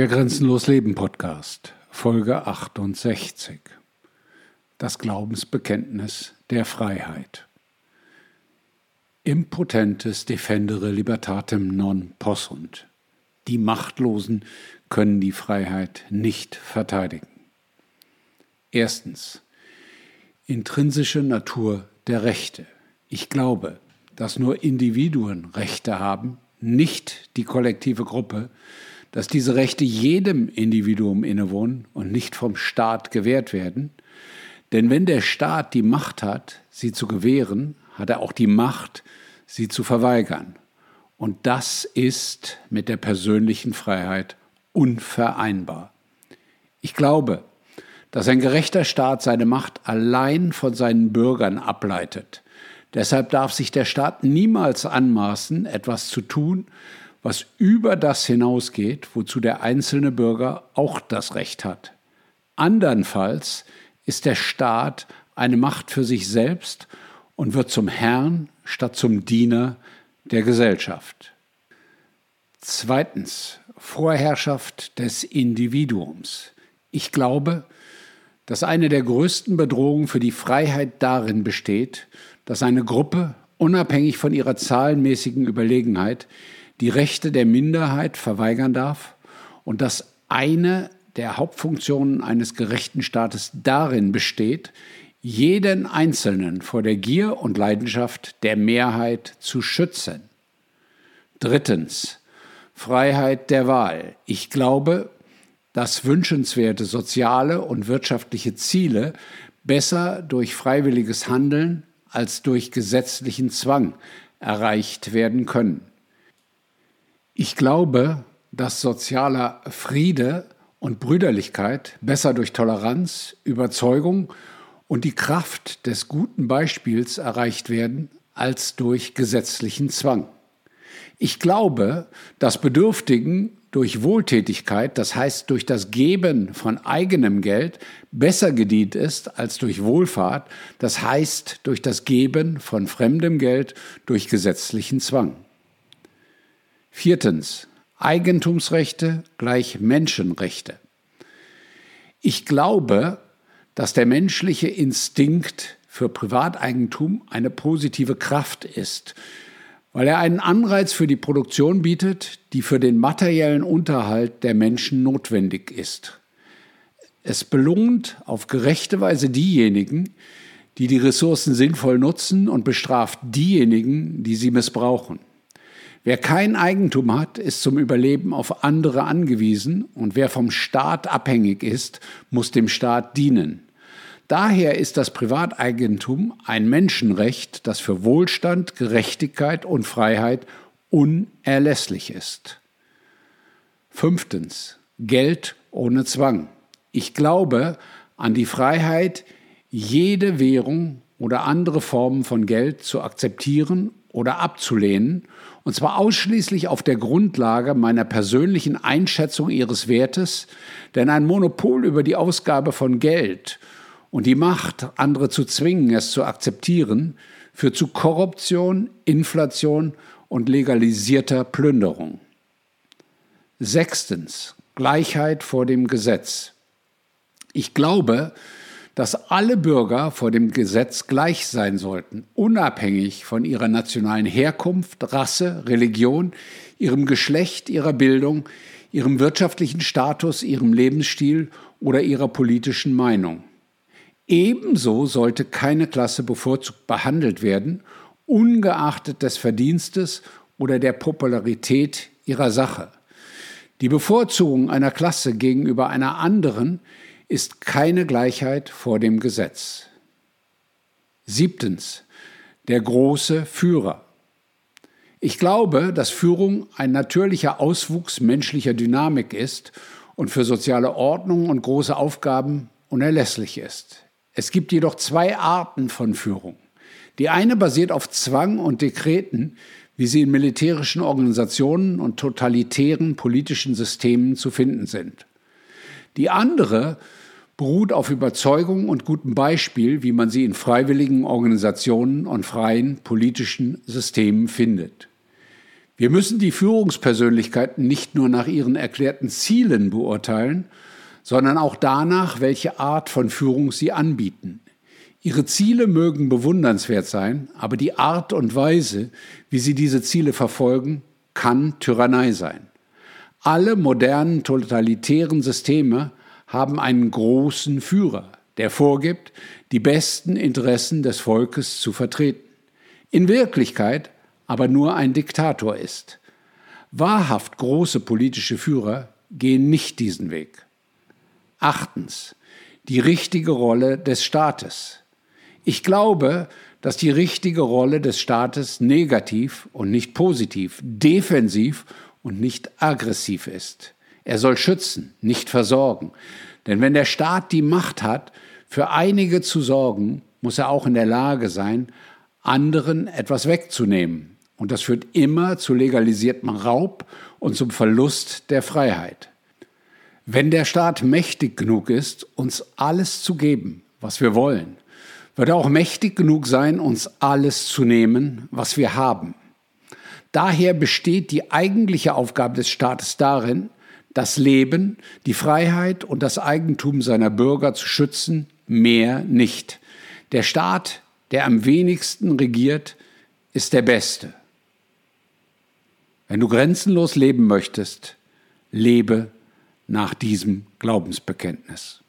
Der Grenzenlos Leben Podcast, Folge 68. Das Glaubensbekenntnis der Freiheit. Impotentes defendere libertatem non possunt. Die Machtlosen können die Freiheit nicht verteidigen. Erstens. Intrinsische Natur der Rechte. Ich glaube, dass nur Individuen Rechte haben, nicht die kollektive Gruppe, dass diese Rechte jedem Individuum innewohnen und nicht vom Staat gewährt werden. Denn wenn der Staat die Macht hat, sie zu gewähren, hat er auch die Macht, sie zu verweigern. Und das ist mit der persönlichen Freiheit unvereinbar. Ich glaube, dass ein gerechter Staat seine Macht allein von seinen Bürgern ableitet. Deshalb darf sich der Staat niemals anmaßen, etwas zu tun, was über das hinausgeht, wozu der einzelne Bürger auch das Recht hat. Andernfalls ist der Staat eine Macht für sich selbst und wird zum Herrn statt zum Diener der Gesellschaft. Zweitens, Vorherrschaft des Individuums. Ich glaube, dass eine der größten Bedrohungen für die Freiheit darin besteht, dass eine Gruppe, unabhängig von ihrer zahlenmäßigen Überlegenheit, die Rechte der Minderheit verweigern darf und dass eine der Hauptfunktionen eines gerechten Staates darin besteht, jeden Einzelnen vor der Gier und Leidenschaft der Mehrheit zu schützen. Drittens. Freiheit der Wahl. Ich glaube, dass wünschenswerte soziale und wirtschaftliche Ziele besser durch freiwilliges Handeln als durch gesetzlichen Zwang erreicht werden können. Ich glaube, dass sozialer Friede und Brüderlichkeit besser durch Toleranz, Überzeugung und die Kraft des guten Beispiels erreicht werden als durch gesetzlichen Zwang. Ich glaube, dass Bedürftigen durch Wohltätigkeit, das heißt durch das Geben von eigenem Geld, besser gedient ist als durch Wohlfahrt, das heißt durch das Geben von fremdem Geld durch gesetzlichen Zwang. Viertens. Eigentumsrechte gleich Menschenrechte. Ich glaube, dass der menschliche Instinkt für Privateigentum eine positive Kraft ist, weil er einen Anreiz für die Produktion bietet, die für den materiellen Unterhalt der Menschen notwendig ist. Es belohnt auf gerechte Weise diejenigen, die die Ressourcen sinnvoll nutzen und bestraft diejenigen, die sie missbrauchen. Wer kein Eigentum hat, ist zum Überleben auf andere angewiesen und wer vom Staat abhängig ist, muss dem Staat dienen. Daher ist das Privateigentum ein Menschenrecht, das für Wohlstand, Gerechtigkeit und Freiheit unerlässlich ist. Fünftens. Geld ohne Zwang. Ich glaube an die Freiheit, jede Währung oder andere Formen von Geld zu akzeptieren oder abzulehnen, und zwar ausschließlich auf der Grundlage meiner persönlichen Einschätzung ihres Wertes, denn ein Monopol über die Ausgabe von Geld und die Macht, andere zu zwingen, es zu akzeptieren, führt zu Korruption, Inflation und legalisierter Plünderung. Sechstens. Gleichheit vor dem Gesetz. Ich glaube, dass alle Bürger vor dem Gesetz gleich sein sollten, unabhängig von ihrer nationalen Herkunft, Rasse, Religion, ihrem Geschlecht, ihrer Bildung, ihrem wirtschaftlichen Status, ihrem Lebensstil oder ihrer politischen Meinung. Ebenso sollte keine Klasse bevorzugt behandelt werden, ungeachtet des Verdienstes oder der Popularität ihrer Sache. Die Bevorzugung einer Klasse gegenüber einer anderen ist keine Gleichheit vor dem Gesetz. Siebtens. Der große Führer. Ich glaube, dass Führung ein natürlicher Auswuchs menschlicher Dynamik ist und für soziale Ordnung und große Aufgaben unerlässlich ist. Es gibt jedoch zwei Arten von Führung. Die eine basiert auf Zwang und Dekreten, wie sie in militärischen Organisationen und totalitären politischen Systemen zu finden sind. Die andere beruht auf Überzeugung und gutem Beispiel, wie man sie in freiwilligen Organisationen und freien politischen Systemen findet. Wir müssen die Führungspersönlichkeiten nicht nur nach ihren erklärten Zielen beurteilen, sondern auch danach, welche Art von Führung sie anbieten. Ihre Ziele mögen bewundernswert sein, aber die Art und Weise, wie sie diese Ziele verfolgen, kann Tyrannei sein. Alle modernen totalitären Systeme haben einen großen Führer, der vorgibt, die besten Interessen des Volkes zu vertreten. In Wirklichkeit aber nur ein Diktator ist. Wahrhaft große politische Führer gehen nicht diesen Weg. Achtens. Die richtige Rolle des Staates. Ich glaube, dass die richtige Rolle des Staates negativ und nicht positiv, defensiv und nicht aggressiv ist. Er soll schützen, nicht versorgen. Denn wenn der Staat die Macht hat, für einige zu sorgen, muss er auch in der Lage sein, anderen etwas wegzunehmen. Und das führt immer zu legalisiertem Raub und zum Verlust der Freiheit. Wenn der Staat mächtig genug ist, uns alles zu geben, was wir wollen, wird er auch mächtig genug sein, uns alles zu nehmen, was wir haben. Daher besteht die eigentliche Aufgabe des Staates darin, das Leben, die Freiheit und das Eigentum seiner Bürger zu schützen, mehr nicht. Der Staat, der am wenigsten regiert, ist der Beste. Wenn du grenzenlos leben möchtest, lebe nach diesem Glaubensbekenntnis.